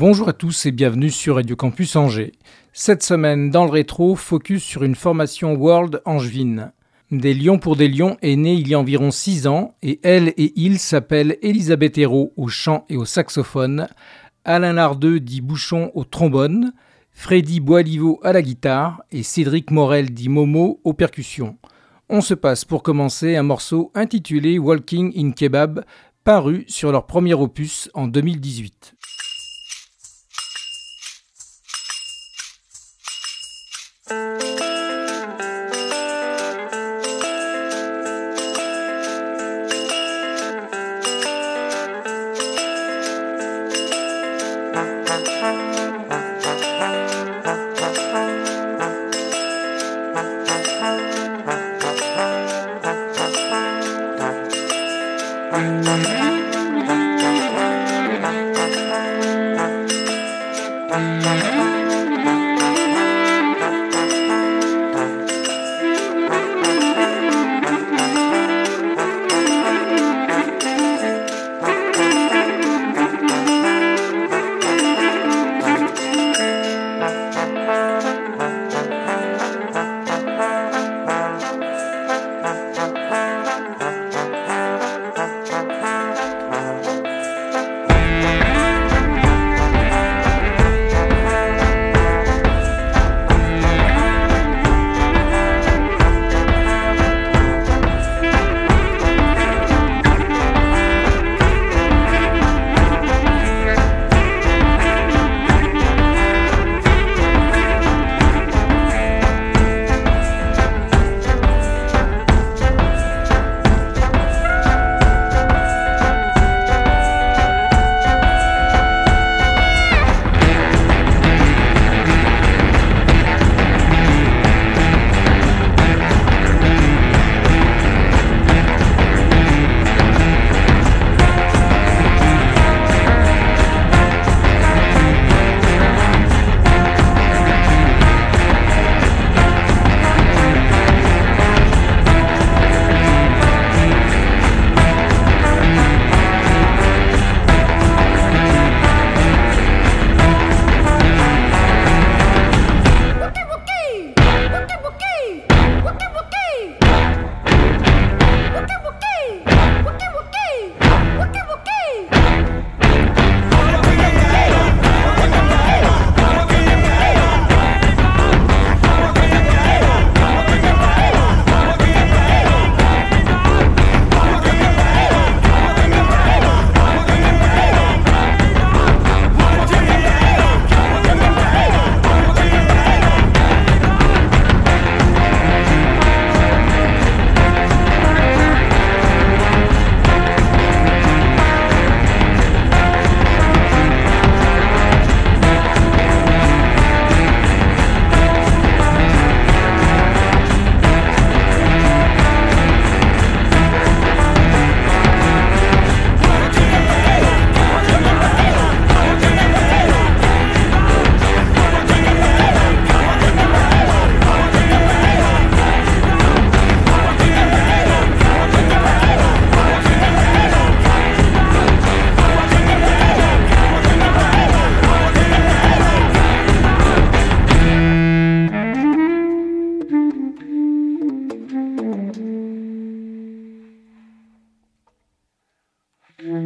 Bonjour à tous et bienvenue sur Radio Campus Angers. Cette semaine, dans le rétro, focus sur une formation World angevine. Des Lions pour des Lions est née il y a environ 6 ans et elle et il s'appellent Elisabeth Hérault au chant et au saxophone, Alain Lardeux dit Bouchon au trombone, Freddy Boiliveau à la guitare et Cédric Morel dit Momo aux percussions. On se passe pour commencer un morceau intitulé Walking in Kebab, paru sur leur premier opus en 2018.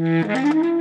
Mm-hmm.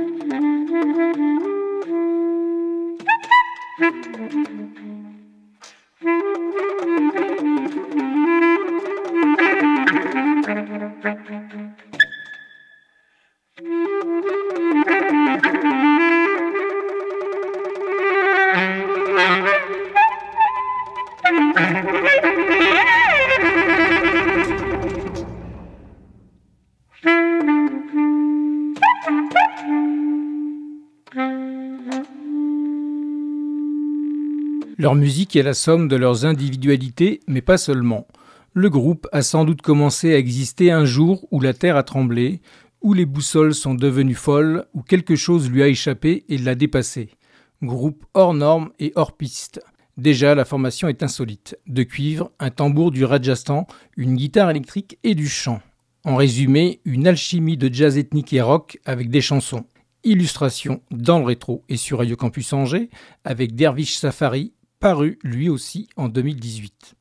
Leur musique est la somme de leurs individualités, mais pas seulement. Le groupe a sans doute commencé à exister un jour où la Terre a tremblé, où les boussoles sont devenues folles, où quelque chose lui a échappé et l'a dépassé. Groupe hors norme et hors piste. Déjà, la formation est insolite. De cuivre, un tambour du Rajasthan, une guitare électrique et du chant. En résumé, une alchimie de jazz ethnique et rock avec des chansons. Illustration dans le rétro et sur Radio Campus Angers avec Dervish Safari, paru lui aussi en 2018.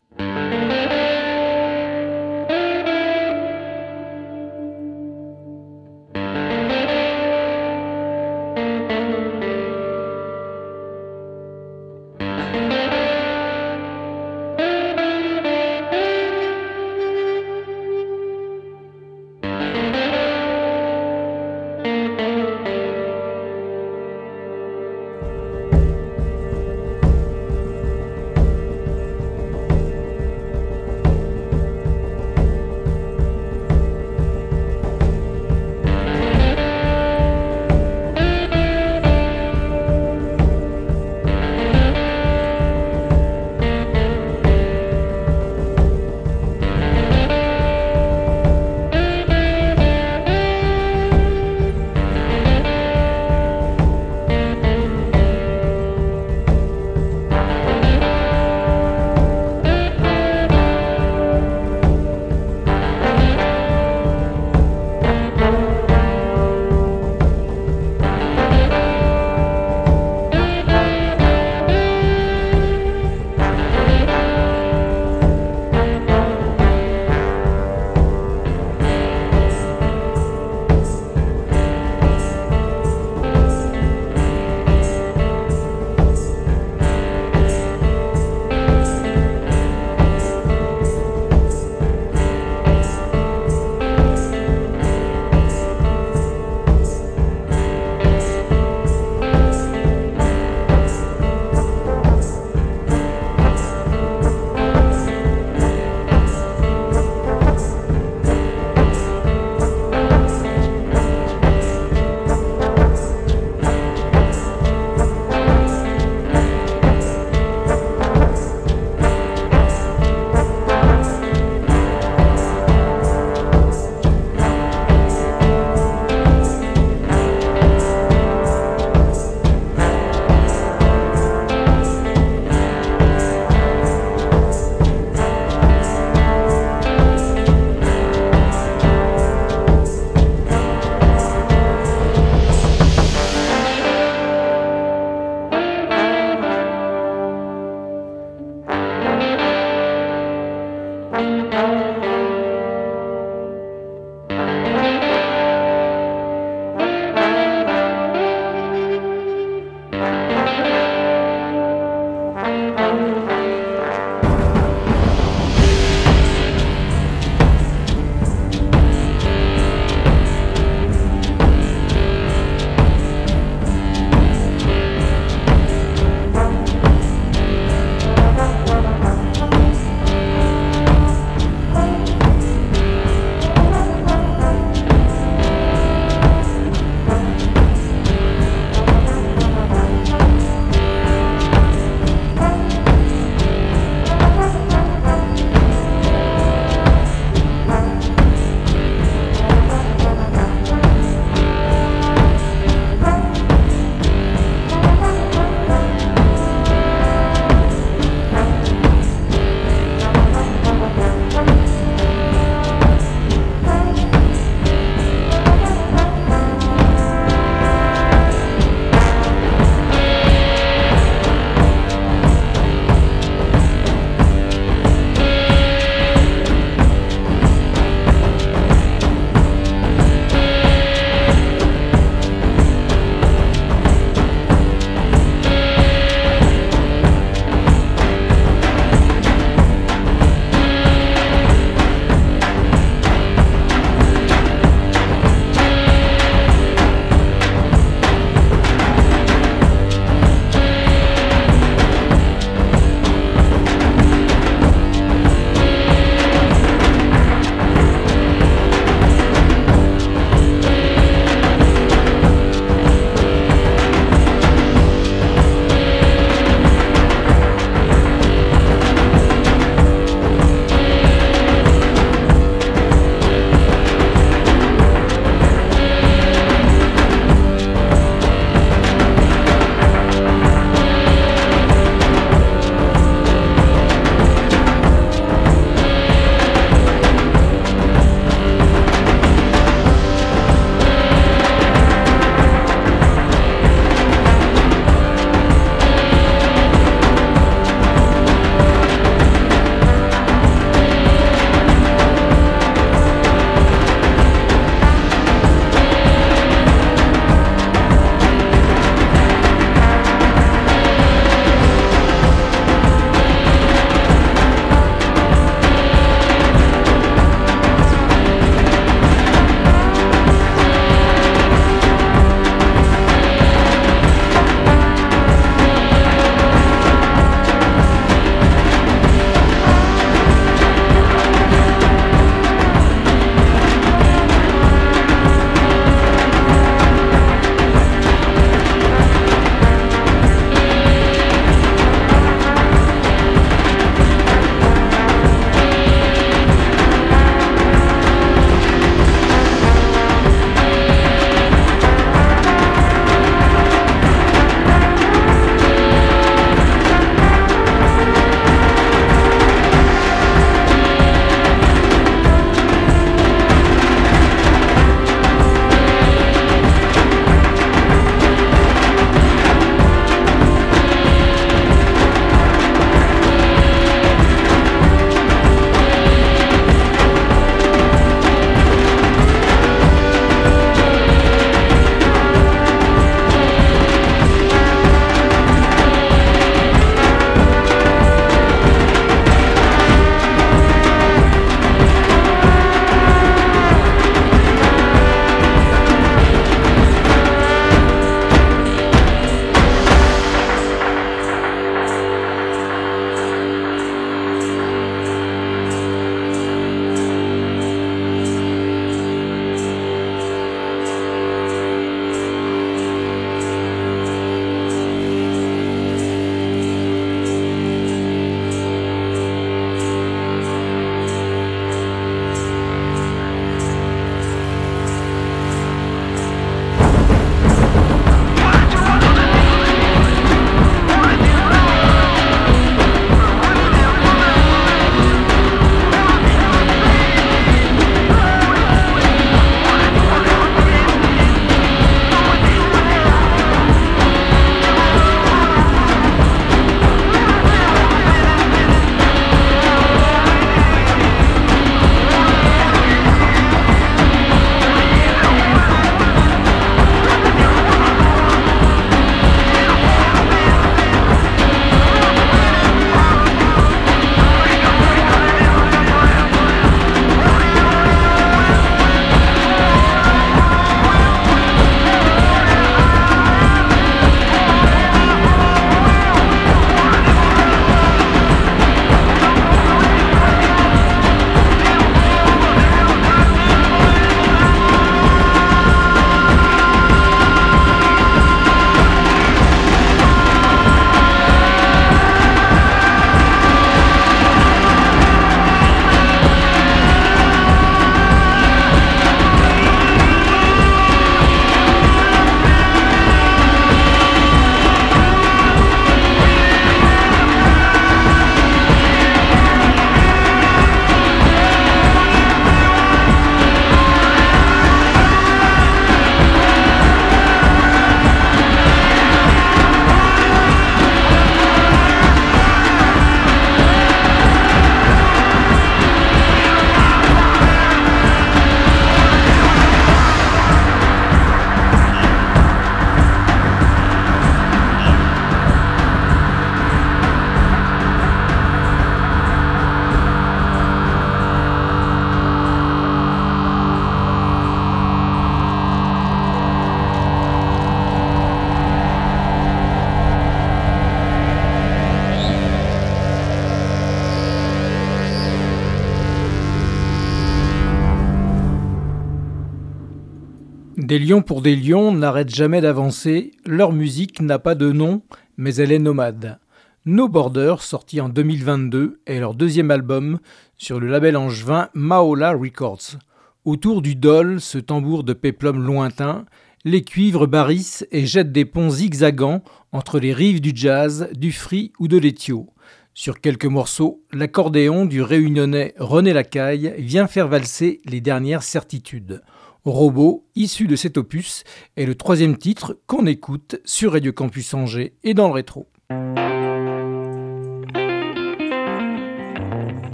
Des lions pour des lions n'arrêtent jamais d'avancer, leur musique n'a pas de nom, mais elle est nomade. No Border, sorti en 2022, est leur deuxième album sur le label angevin Maola Records. Autour du dol, ce tambour de péplum lointain, les cuivres barrissent et jettent des ponts zigzagants entre les rives du jazz, du free ou de l'étio. Sur quelques morceaux, l'accordéon du réunionnais René Lacaille vient faire valser les dernières certitudes. Robot, issu de cet opus, est le troisième titre qu'on écoute sur Radio Campus Angers et dans le rétro.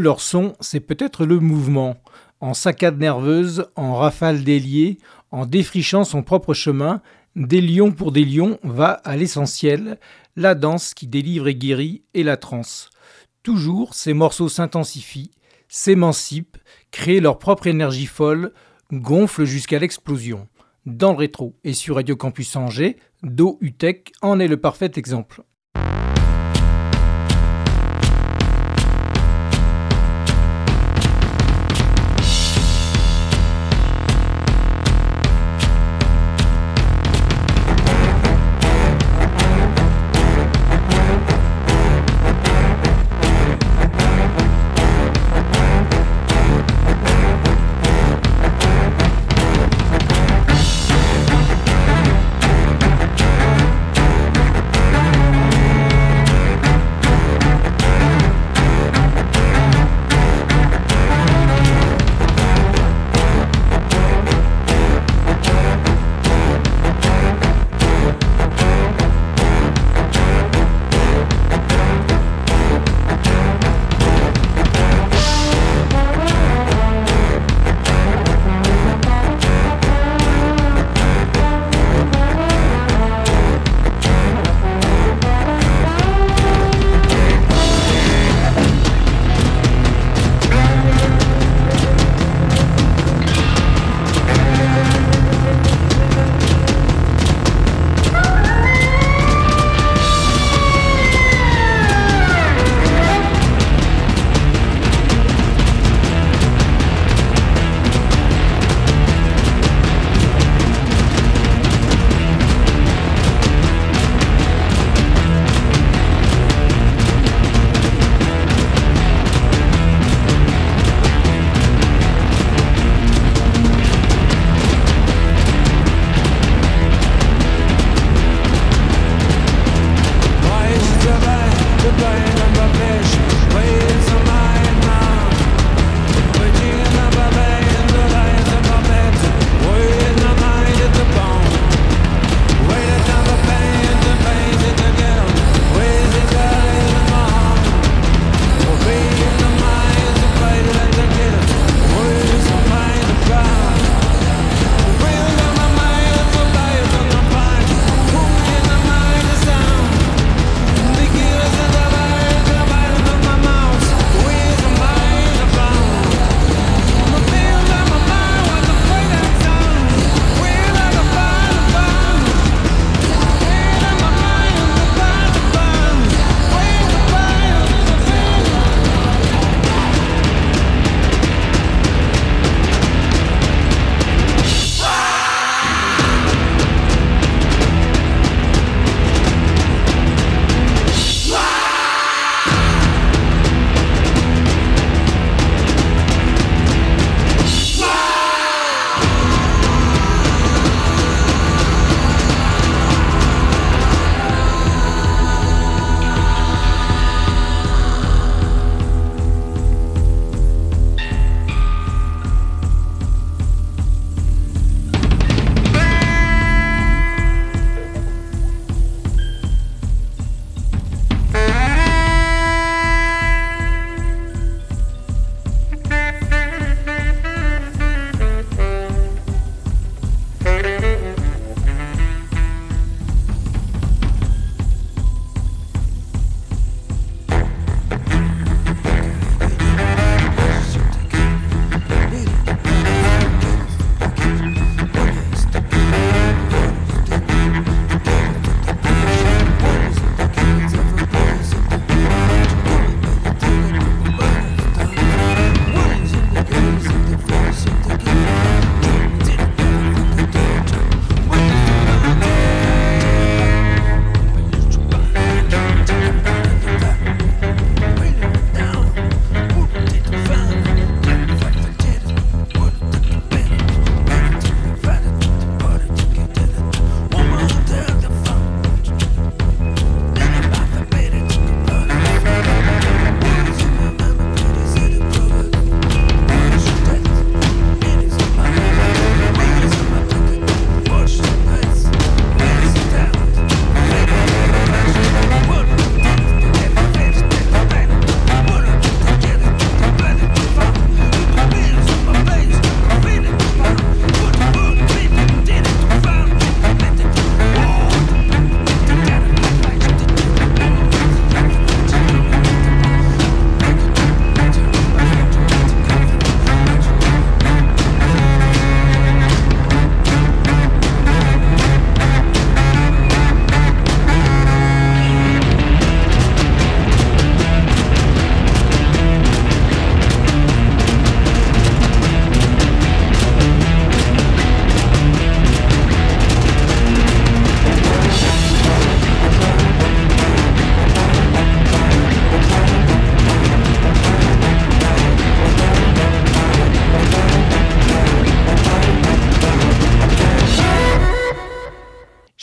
Leur son, c'est peut-être le mouvement. En saccade nerveuse, en rafale déliée, en défrichant son propre chemin, des lions pour des lions va à l'essentiel, la danse qui délivre et guérit et la transe. Toujours, ces morceaux s'intensifient, s'émancipent, créent leur propre énergie folle, gonflent jusqu'à l'explosion. Dans le rétro et sur Radio Campus Angers, Do Utech en est le parfait exemple.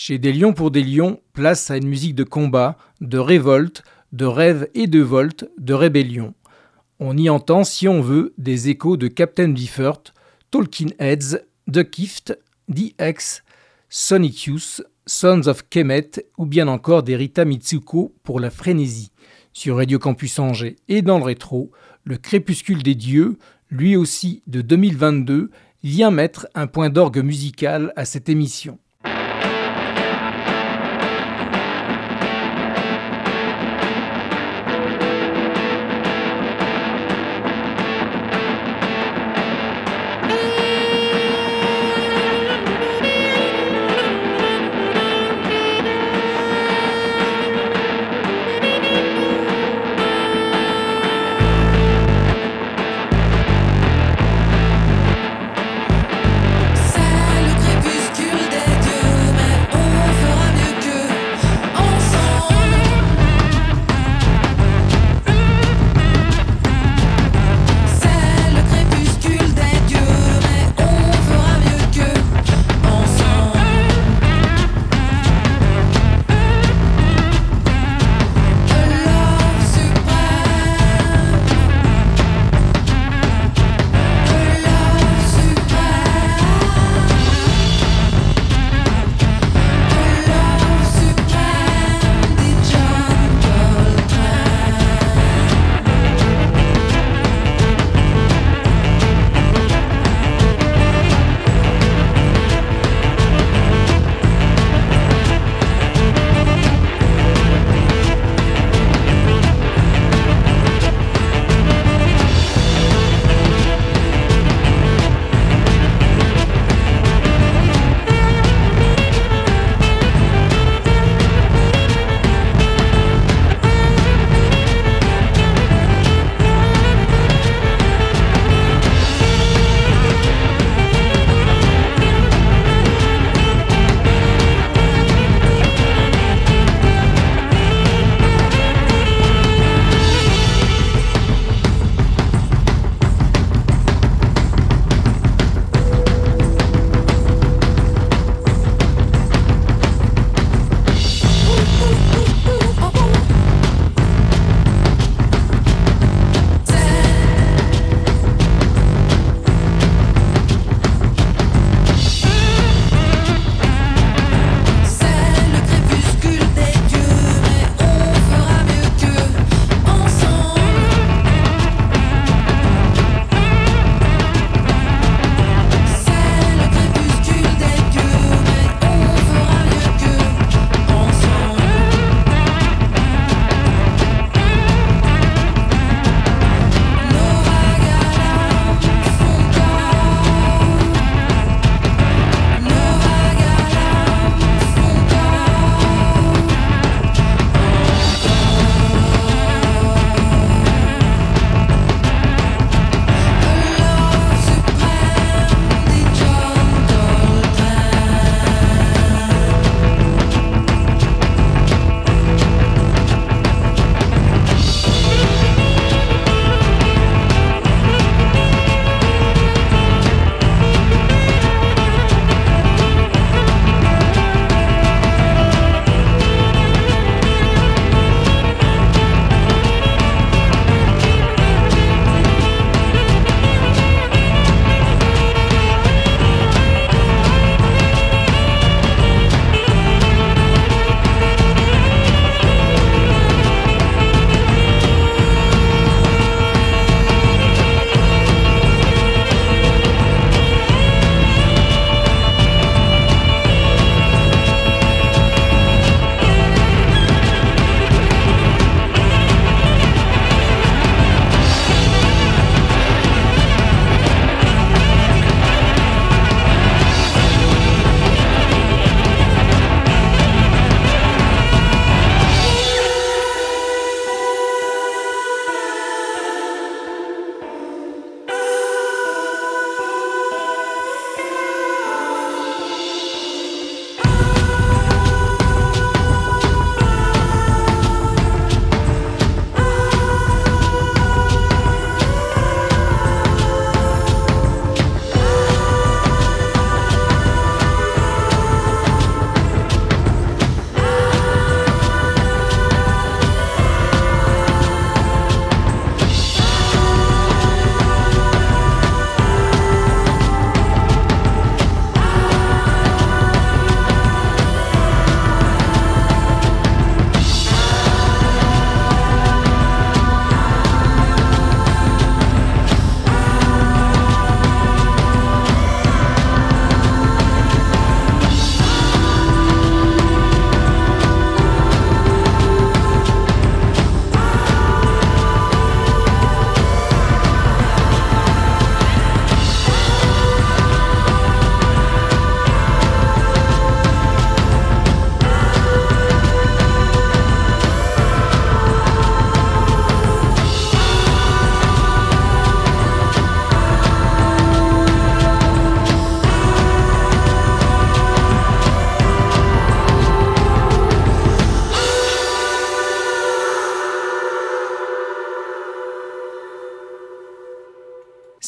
Chez Des Lions pour des Lions, place à une musique de combat, de révolte, de rêve et de volte, de rébellion. On y entend, si on veut, des échos de Captain Biffert, Tolkien Heads, The Gift, The X, Sonic Youth, Sons of Kemet ou bien encore des Rita Mitsuko pour la frénésie. Sur Radio Campus Angers et dans le rétro, le crépuscule des dieux, lui aussi de 2022, vient mettre un point d'orgue musical à cette émission.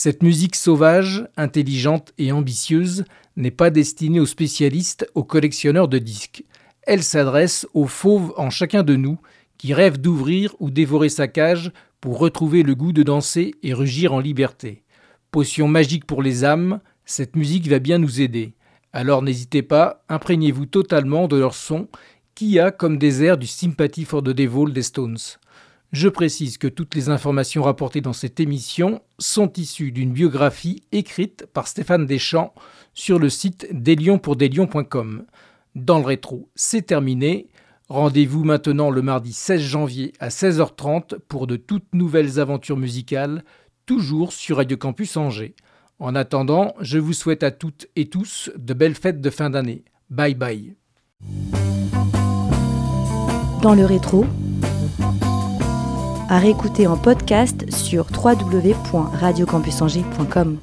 Cette musique sauvage, intelligente et ambitieuse n'est pas destinée aux spécialistes, aux collectionneurs de disques. Elle s'adresse aux fauves en chacun de nous qui rêvent d'ouvrir ou dévorer sa cage pour retrouver le goût de danser et rugir en liberté. Potion magique pour les âmes, cette musique va bien nous aider. Alors n'hésitez pas, imprégnez-vous totalement de leur son qui a comme des airs du Sympathy for the Devil des Stones. Je précise que toutes les informations rapportées dans cette émission sont issues d'une biographie écrite par Stéphane Deschamps sur le site deslionspourdeslions.com. Dans le rétro, c'est terminé. Rendez-vous maintenant le mardi 16 janvier à 16h30 pour de toutes nouvelles aventures musicales, toujours sur Radio Campus Angers. En attendant, je vous souhaite à toutes et tous de belles fêtes de fin d'année. Bye bye. Dans le rétro, à réécouter en podcast sur www.radiocampusangers.com.